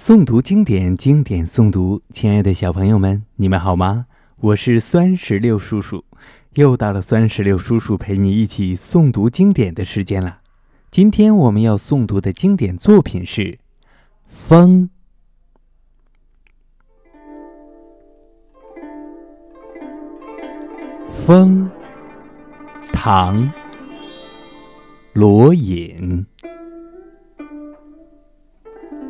诵读经典，经典诵读。亲爱的小朋友们，你们好吗？我是酸石榴叔叔，又到了酸石榴叔叔陪你一起诵读经典的时间了。今天我们要诵读的经典作品是《风》。风，唐，罗隐。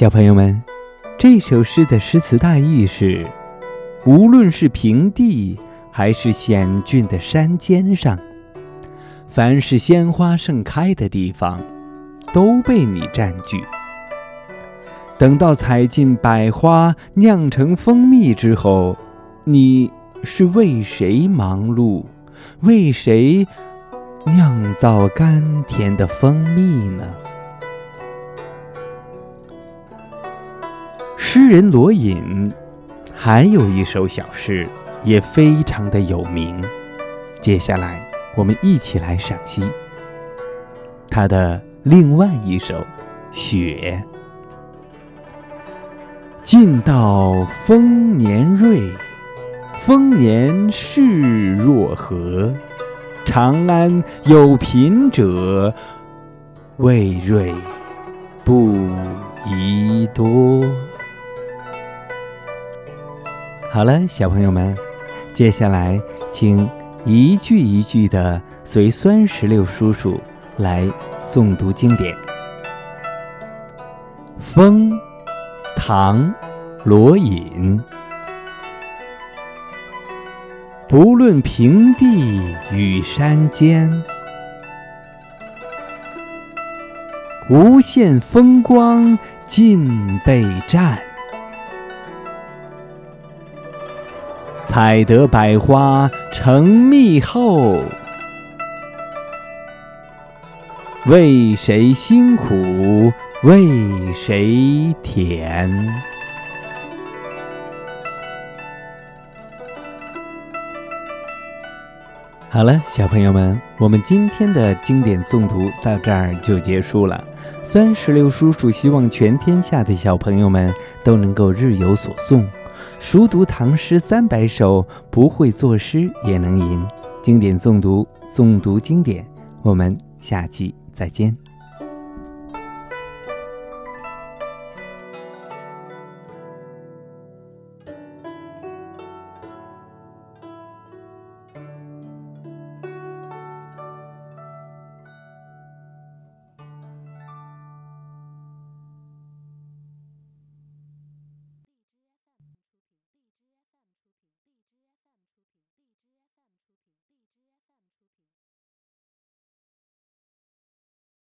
小朋友们，这首诗的诗词大意是：无论是平地还是险峻的山尖上，凡是鲜花盛开的地方，都被你占据。等到采尽百花酿成蜂蜜之后，你是为谁忙碌？为谁酿造甘甜的蜂蜜呢？诗人罗隐还有一首小诗，也非常的有名。接下来，我们一起来赏析他的另外一首《雪》。尽道丰年瑞，丰年事若何？长安有贫者，未瑞不宜多。好了，小朋友们，接下来请一句一句的随酸石榴叔叔来诵读经典。《风》，唐，罗隐。不论平地与山尖，无限风光尽被占。采得百花成蜜后，为谁辛苦为谁甜？好了，小朋友们，我们今天的经典诵读到这儿就结束了。酸石榴叔叔希望全天下的小朋友们都能够日有所诵。熟读唐诗三百首，不会作诗也能吟。经典诵读，诵读经典。我们下期再见。